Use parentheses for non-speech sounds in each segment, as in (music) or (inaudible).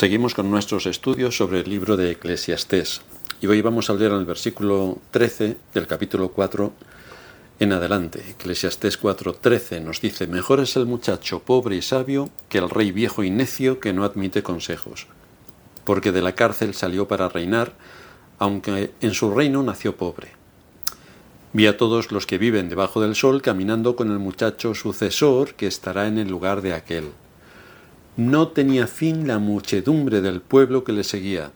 Seguimos con nuestros estudios sobre el libro de Eclesiastés y hoy vamos a leer el versículo 13 del capítulo 4 en adelante. Eclesiastés 4:13 nos dice, mejor es el muchacho pobre y sabio que el rey viejo y necio que no admite consejos, porque de la cárcel salió para reinar, aunque en su reino nació pobre. Vi a todos los que viven debajo del sol caminando con el muchacho sucesor que estará en el lugar de aquel no tenía fin la muchedumbre del pueblo que le seguía.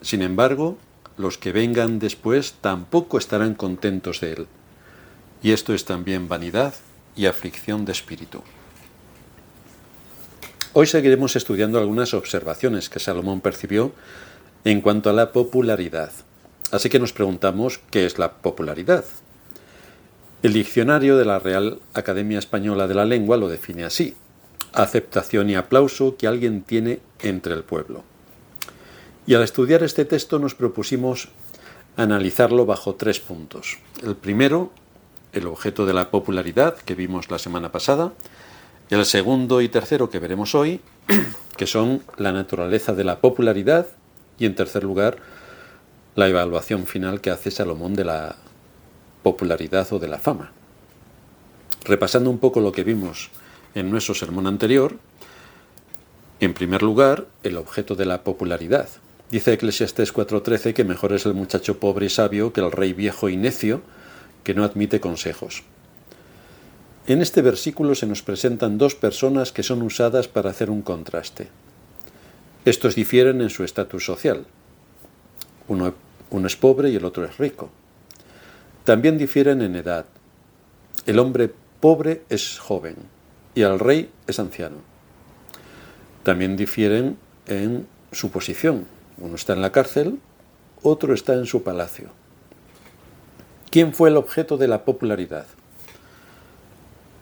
Sin embargo, los que vengan después tampoco estarán contentos de él. Y esto es también vanidad y aflicción de espíritu. Hoy seguiremos estudiando algunas observaciones que Salomón percibió en cuanto a la popularidad. Así que nos preguntamos qué es la popularidad. El diccionario de la Real Academia Española de la Lengua lo define así aceptación y aplauso que alguien tiene entre el pueblo. Y al estudiar este texto nos propusimos analizarlo bajo tres puntos. El primero, el objeto de la popularidad que vimos la semana pasada. El segundo y tercero que veremos hoy, (clears throat) que son la naturaleza de la popularidad. Y en tercer lugar, la evaluación final que hace Salomón de la popularidad o de la fama. Repasando un poco lo que vimos en nuestro sermón anterior, en primer lugar, el objeto de la popularidad. Dice Eclesiastés 4:13 que mejor es el muchacho pobre y sabio que el rey viejo y necio que no admite consejos. En este versículo se nos presentan dos personas que son usadas para hacer un contraste. Estos difieren en su estatus social. Uno, uno, es pobre y el otro es rico. También difieren en edad. El hombre pobre es joven, y al rey es anciano. También difieren en su posición. Uno está en la cárcel, otro está en su palacio. ¿Quién fue el objeto de la popularidad?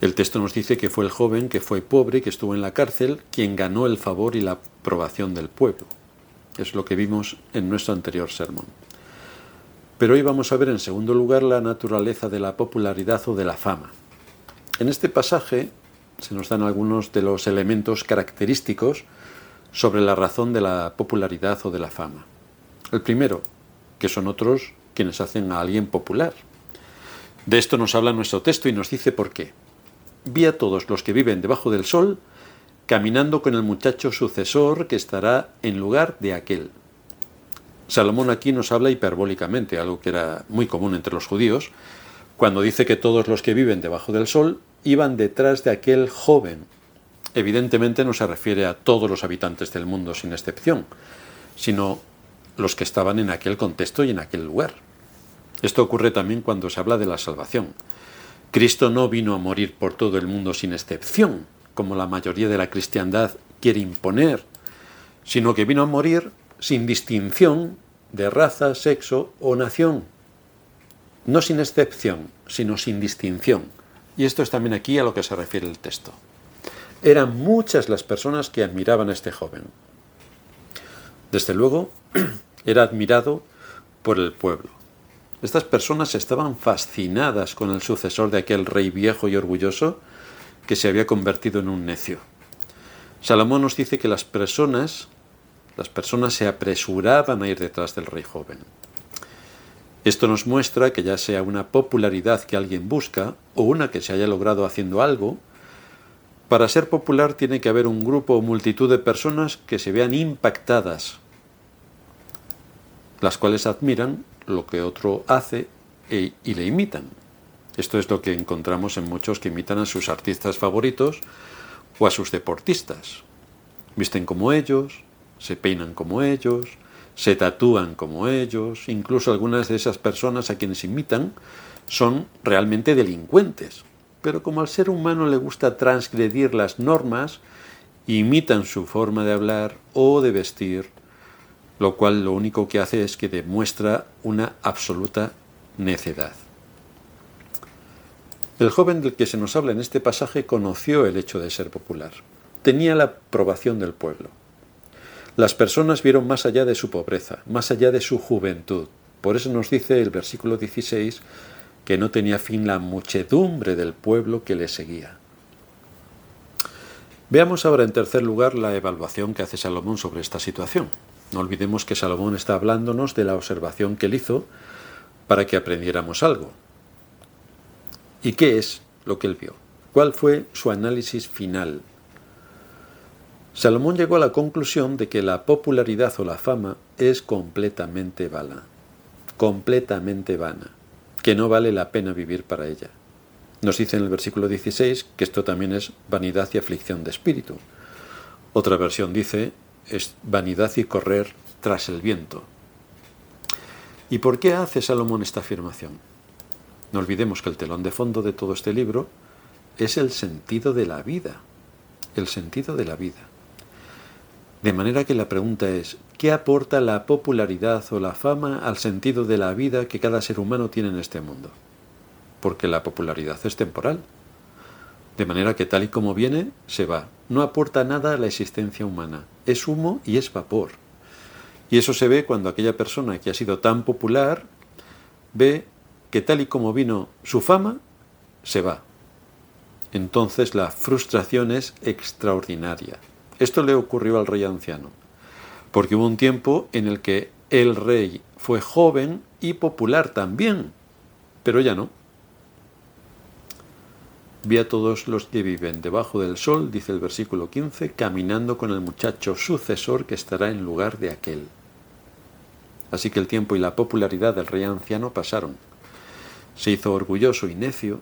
El texto nos dice que fue el joven que fue pobre, que estuvo en la cárcel, quien ganó el favor y la aprobación del pueblo. Es lo que vimos en nuestro anterior sermón. Pero hoy vamos a ver en segundo lugar la naturaleza de la popularidad o de la fama. En este pasaje se nos dan algunos de los elementos característicos sobre la razón de la popularidad o de la fama. El primero, que son otros quienes hacen a alguien popular. De esto nos habla nuestro texto y nos dice por qué. Vi a todos los que viven debajo del sol caminando con el muchacho sucesor que estará en lugar de aquel. Salomón aquí nos habla hiperbólicamente, algo que era muy común entre los judíos, cuando dice que todos los que viven debajo del sol iban detrás de aquel joven. Evidentemente no se refiere a todos los habitantes del mundo sin excepción, sino los que estaban en aquel contexto y en aquel lugar. Esto ocurre también cuando se habla de la salvación. Cristo no vino a morir por todo el mundo sin excepción, como la mayoría de la cristiandad quiere imponer, sino que vino a morir sin distinción de raza, sexo o nación. No sin excepción, sino sin distinción. Y esto es también aquí a lo que se refiere el texto. Eran muchas las personas que admiraban a este joven. Desde luego, (clears throat) era admirado por el pueblo. Estas personas estaban fascinadas con el sucesor de aquel rey viejo y orgulloso que se había convertido en un necio. Salomón nos dice que las personas, las personas se apresuraban a ir detrás del rey joven. Esto nos muestra que ya sea una popularidad que alguien busca o una que se haya logrado haciendo algo, para ser popular tiene que haber un grupo o multitud de personas que se vean impactadas, las cuales admiran lo que otro hace e, y le imitan. Esto es lo que encontramos en muchos que imitan a sus artistas favoritos o a sus deportistas. Visten como ellos, se peinan como ellos, se tatúan como ellos, incluso algunas de esas personas a quienes imitan son realmente delincuentes. Pero como al ser humano le gusta transgredir las normas, imitan su forma de hablar o de vestir, lo cual lo único que hace es que demuestra una absoluta necedad. El joven del que se nos habla en este pasaje conoció el hecho de ser popular. Tenía la aprobación del pueblo. Las personas vieron más allá de su pobreza, más allá de su juventud. Por eso nos dice el versículo 16 que no tenía fin la muchedumbre del pueblo que le seguía. Veamos ahora en tercer lugar la evaluación que hace Salomón sobre esta situación. No olvidemos que Salomón está hablándonos de la observación que él hizo para que aprendiéramos algo. ¿Y qué es lo que él vio? ¿Cuál fue su análisis final? Salomón llegó a la conclusión de que la popularidad o la fama es completamente vana, completamente vana, que no vale la pena vivir para ella. Nos dice en el versículo 16 que esto también es vanidad y aflicción de espíritu. Otra versión dice es vanidad y correr tras el viento. ¿Y por qué hace Salomón esta afirmación? No olvidemos que el telón de fondo de todo este libro es el sentido de la vida, el sentido de la vida. De manera que la pregunta es, ¿qué aporta la popularidad o la fama al sentido de la vida que cada ser humano tiene en este mundo? Porque la popularidad es temporal. De manera que tal y como viene, se va. No aporta nada a la existencia humana. Es humo y es vapor. Y eso se ve cuando aquella persona que ha sido tan popular ve que tal y como vino su fama, se va. Entonces la frustración es extraordinaria. Esto le ocurrió al rey anciano, porque hubo un tiempo en el que el rey fue joven y popular también, pero ya no. Vi a todos los que viven debajo del sol, dice el versículo 15, caminando con el muchacho sucesor que estará en lugar de aquel. Así que el tiempo y la popularidad del rey anciano pasaron. Se hizo orgulloso y necio,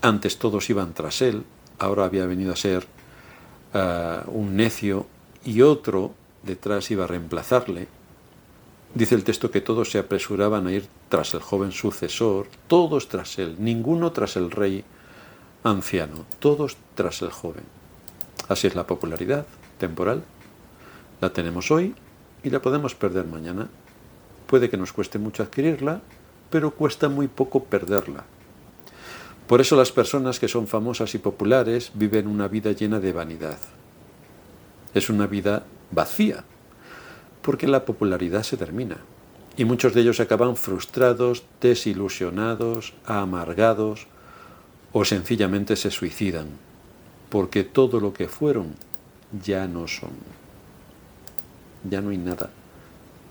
antes todos iban tras él, ahora había venido a ser un necio y otro detrás iba a reemplazarle. Dice el texto que todos se apresuraban a ir tras el joven sucesor, todos tras él, ninguno tras el rey anciano, todos tras el joven. Así es la popularidad temporal. La tenemos hoy y la podemos perder mañana. Puede que nos cueste mucho adquirirla, pero cuesta muy poco perderla. Por eso las personas que son famosas y populares viven una vida llena de vanidad. Es una vida vacía, porque la popularidad se termina. Y muchos de ellos acaban frustrados, desilusionados, amargados o sencillamente se suicidan, porque todo lo que fueron ya no son. Ya no hay nada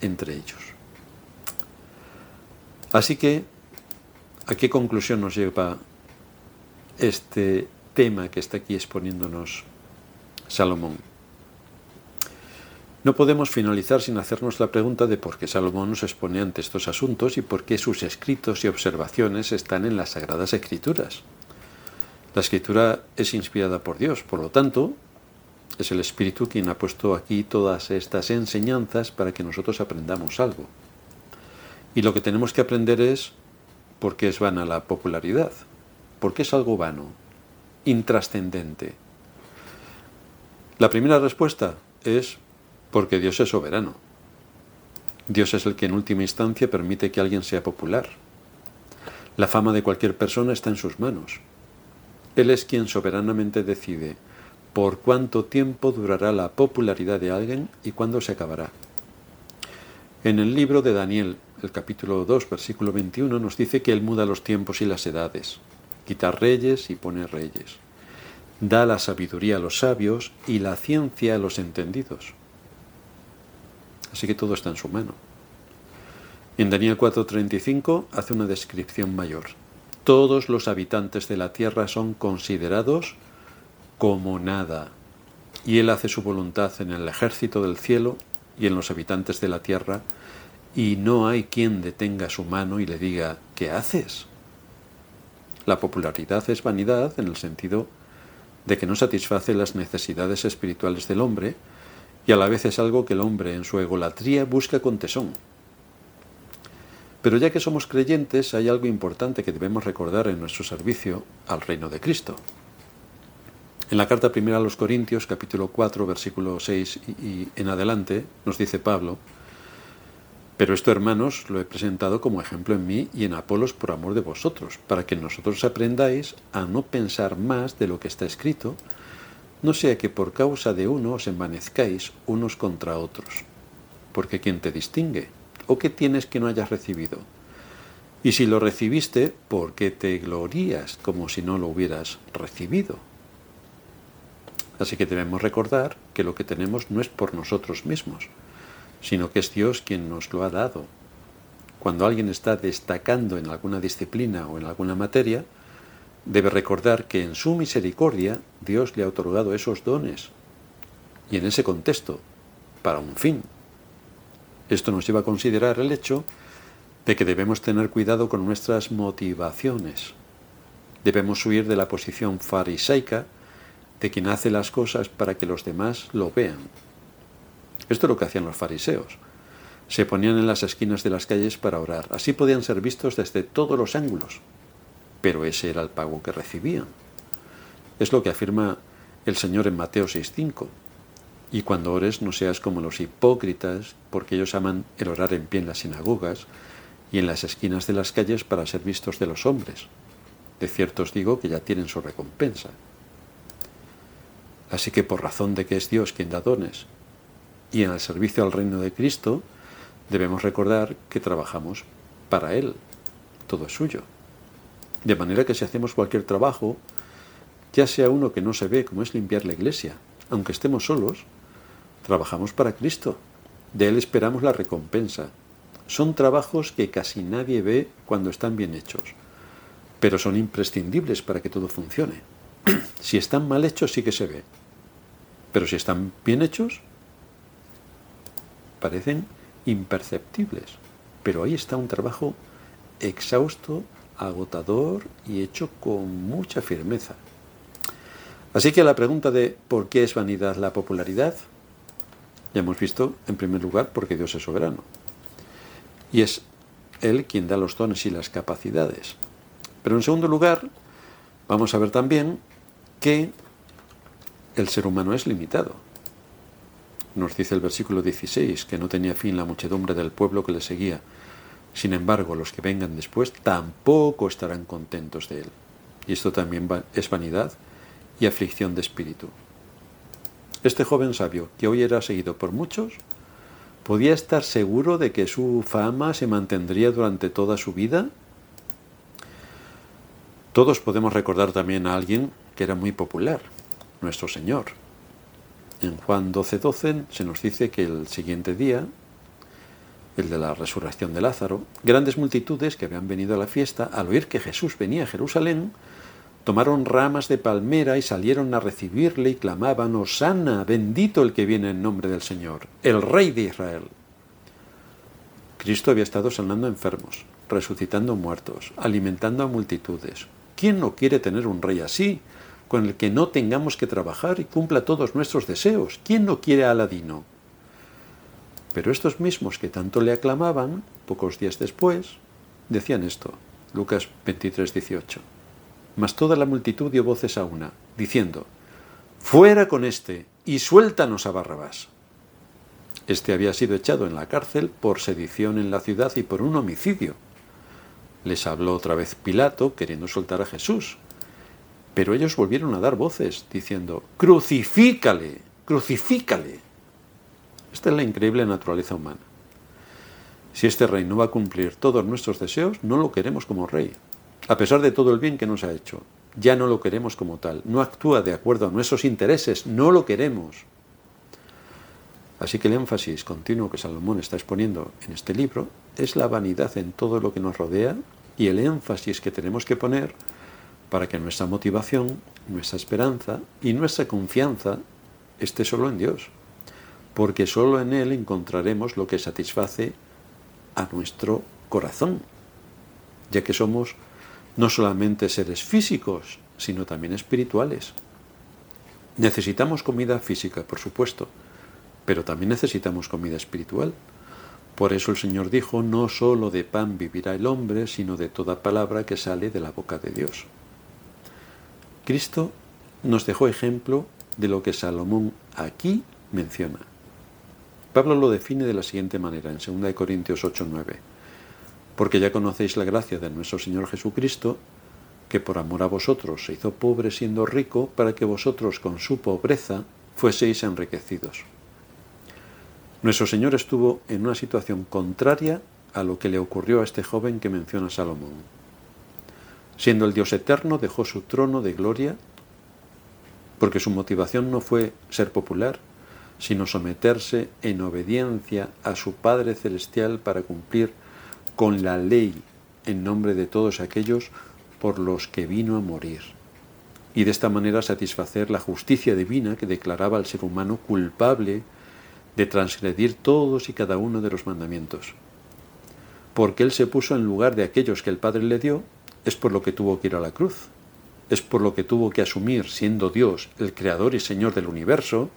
entre ellos. Así que, ¿a qué conclusión nos lleva este tema que está aquí exponiéndonos Salomón. No podemos finalizar sin hacernos la pregunta de por qué Salomón nos expone ante estos asuntos y por qué sus escritos y observaciones están en las Sagradas Escrituras. La escritura es inspirada por Dios, por lo tanto, es el Espíritu quien ha puesto aquí todas estas enseñanzas para que nosotros aprendamos algo. Y lo que tenemos que aprender es por qué es vana la popularidad, porque es algo vano, intrascendente. La primera respuesta es porque Dios es soberano. Dios es el que en última instancia permite que alguien sea popular. La fama de cualquier persona está en sus manos. Él es quien soberanamente decide por cuánto tiempo durará la popularidad de alguien y cuándo se acabará. En el libro de Daniel, el capítulo 2, versículo 21, nos dice que Él muda los tiempos y las edades quita reyes y pone reyes. Da la sabiduría a los sabios y la ciencia a los entendidos. Así que todo está en su mano. En Daniel 4:35 hace una descripción mayor. Todos los habitantes de la tierra son considerados como nada, y Él hace su voluntad en el ejército del cielo y en los habitantes de la tierra, y no hay quien detenga su mano y le diga, ¿qué haces? La popularidad es vanidad en el sentido de que no satisface las necesidades espirituales del hombre y a la vez es algo que el hombre en su egolatría busca con tesón. Pero ya que somos creyentes hay algo importante que debemos recordar en nuestro servicio al reino de Cristo. En la carta primera a los Corintios, capítulo 4, versículo 6 y, en adelante, nos dice Pablo, pero esto, hermanos, lo he presentado como ejemplo en mí y en Apolos por amor de vosotros, para que nosotros aprendáis a no pensar más de lo que está escrito, no sea que por causa de uno os envanezcáis unos contra otros. Porque ¿quién te distingue? ¿O qué tienes que no hayas recibido? Y si lo recibiste, ¿por qué te glorías como si no lo hubieras recibido? Así que debemos recordar que lo que tenemos no es por nosotros mismos, sino que es Dios quien nos lo ha dado. Cuando alguien está destacando en alguna disciplina o en alguna materia, debe recordar que en su misericordia Dios le ha otorgado esos dones. Y en ese contexto, para un fin. Esto nos lleva a considerar el hecho de que debemos tener cuidado con nuestras motivaciones. Debemos huir de la posición farisaica de quien hace las cosas para que los demás lo vean. Esto es lo que hacían los fariseos. Se ponían en las esquinas de las calles para orar. Así podían ser vistos desde todos los ángulos. Pero ese era el pago que recibían. Es lo que afirma el Señor en Mateo 6.5. Y cuando ores no seas como los hipócritas, porque ellos aman el orar en pie en las sinagogas y en las esquinas de las calles para ser vistos de los hombres. De cierto os digo que ya tienen su recompensa. Así que por razón de que es Dios quien da dones y en el servicio al reino de Cristo, debemos recordar que trabajamos para Él. Todo es suyo. De manera que si hacemos cualquier trabajo, ya sea uno que no se ve, como es limpiar la iglesia, aunque estemos solos, trabajamos para Cristo. De Él esperamos la recompensa. Son trabajos que casi nadie ve cuando están bien hechos, pero son imprescindibles para que todo funcione. (clears throat) si están mal hechos sí que se ve, pero si están bien hechos, parecen imperceptibles. Pero ahí está un trabajo exhausto, agotador y hecho con mucha firmeza. Así que la pregunta de ¿por qué es vanidad la popularidad? Ya hemos visto, en primer lugar, porque Dios es soberano. Y es Él quien da los dones y las capacidades. Pero en segundo lugar, vamos a ver también que el ser humano es limitado. Nos dice el versículo 16 que no tenía fin la muchedumbre del pueblo que le seguía. Sin embargo, los que vengan después tampoco estarán contentos de él. Y esto también es vanidad y aflicción de espíritu. Este joven sabio, que hoy era seguido por muchos, ¿podía estar seguro de que su fama se mantendría durante toda su vida? Todos podemos recordar también a alguien que era muy popular, nuestro Señor. En Juan 12:12 12 se nos dice que el siguiente día, el de la resurrección de Lázaro, grandes multitudes que habían venido a la fiesta, al oír que Jesús venía a Jerusalén, tomaron ramas de palmera y salieron a recibirle y clamaban, Osana, bendito el que viene en nombre del Señor, el Rey de Israel. Cristo había estado sanando enfermos, resucitando muertos, alimentando a multitudes. ¿Quién no quiere tener un rey así? Con el que no tengamos que trabajar y cumpla todos nuestros deseos. ¿Quién no quiere a Aladino? Pero estos mismos que tanto le aclamaban, pocos días después, decían esto, Lucas 23, 18. Mas toda la multitud dio voces a una, diciendo, Fuera con este y suéltanos a Barrabás. Este había sido echado en la cárcel por sedición en la ciudad y por un homicidio. Les habló otra vez Pilato queriendo soltar a Jesús, pero ellos volvieron a dar voces diciendo, crucifícale, crucifícale. Esta es la increíble naturaleza humana. Si este rey no va a cumplir todos nuestros deseos, no lo queremos como rey. A pesar de todo el bien que nos ha hecho, ya no lo queremos como tal. No actúa de acuerdo a nuestros intereses, no lo queremos. Así que el énfasis continuo que Salomón está exponiendo en este libro es la vanidad en todo lo que nos rodea y el énfasis que tenemos que poner para que nuestra motivación, nuestra esperanza y nuestra confianza esté solo en Dios, porque solo en Él encontraremos lo que satisface a nuestro corazón, ya que somos no solamente seres físicos, sino también espirituales. Necesitamos comida física, por supuesto, pero también necesitamos comida espiritual. Por eso el Señor dijo, no solo de pan vivirá el hombre, sino de toda palabra que sale de la boca de Dios. Cristo nos dejó ejemplo de lo que Salomón aquí menciona. Pablo lo define de la siguiente manera en 2 Corintios 8:9. Porque ya conocéis la gracia de nuestro Señor Jesucristo, que por amor a vosotros se hizo pobre siendo rico, para que vosotros con su pobreza fueseis enriquecidos. Nuestro Señor estuvo en una situación contraria a lo que le ocurrió a este joven que menciona Salomón. Siendo el Dios eterno, dejó su trono de gloria porque su motivación no fue ser popular, sino someterse en obediencia a su Padre Celestial para cumplir con la ley en nombre de todos aquellos por los que vino a morir, y de esta manera satisfacer la justicia divina que declaraba al ser humano culpable de transgredir todos y cada uno de los mandamientos. Porque Él se puso en lugar de aquellos que el Padre le dio, es por lo que tuvo que ir a la cruz, es por lo que tuvo que asumir, siendo Dios el Creador y Señor del universo,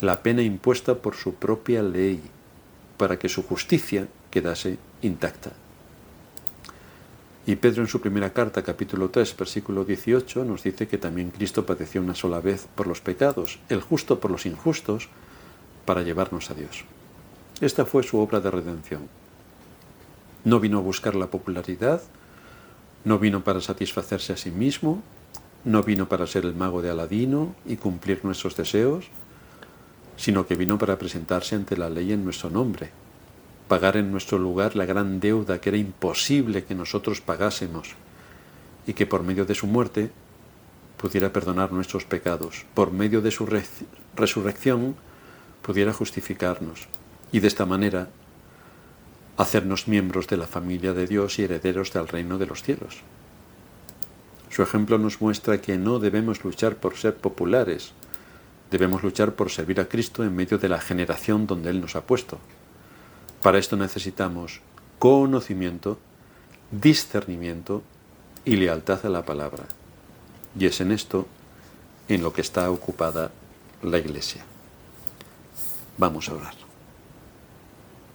la pena impuesta por su propia ley, para que su justicia quedase intacta. Y Pedro en su primera carta, capítulo 3, versículo 18, nos dice que también Cristo padeció una sola vez por los pecados, el justo por los injustos, para llevarnos a Dios. Esta fue su obra de redención. No vino a buscar la popularidad, no vino para satisfacerse a sí mismo, no vino para ser el mago de Aladino y cumplir nuestros deseos, sino que vino para presentarse ante la ley en nuestro nombre, pagar en nuestro lugar la gran deuda que era imposible que nosotros pagásemos, y que por medio de su muerte pudiera perdonar nuestros pecados, por medio de su resurrección pudiera justificarnos, y de esta manera hacernos miembros de la familia de Dios y herederos del reino de los cielos. Su ejemplo nos muestra que no debemos luchar por ser populares, Debemos luchar por servir a Cristo en medio de la generación donde Él nos ha puesto. Para esto necesitamos conocimiento, discernimiento y lealtad a la palabra. Y es en esto en lo que está ocupada la Iglesia. Vamos a orar.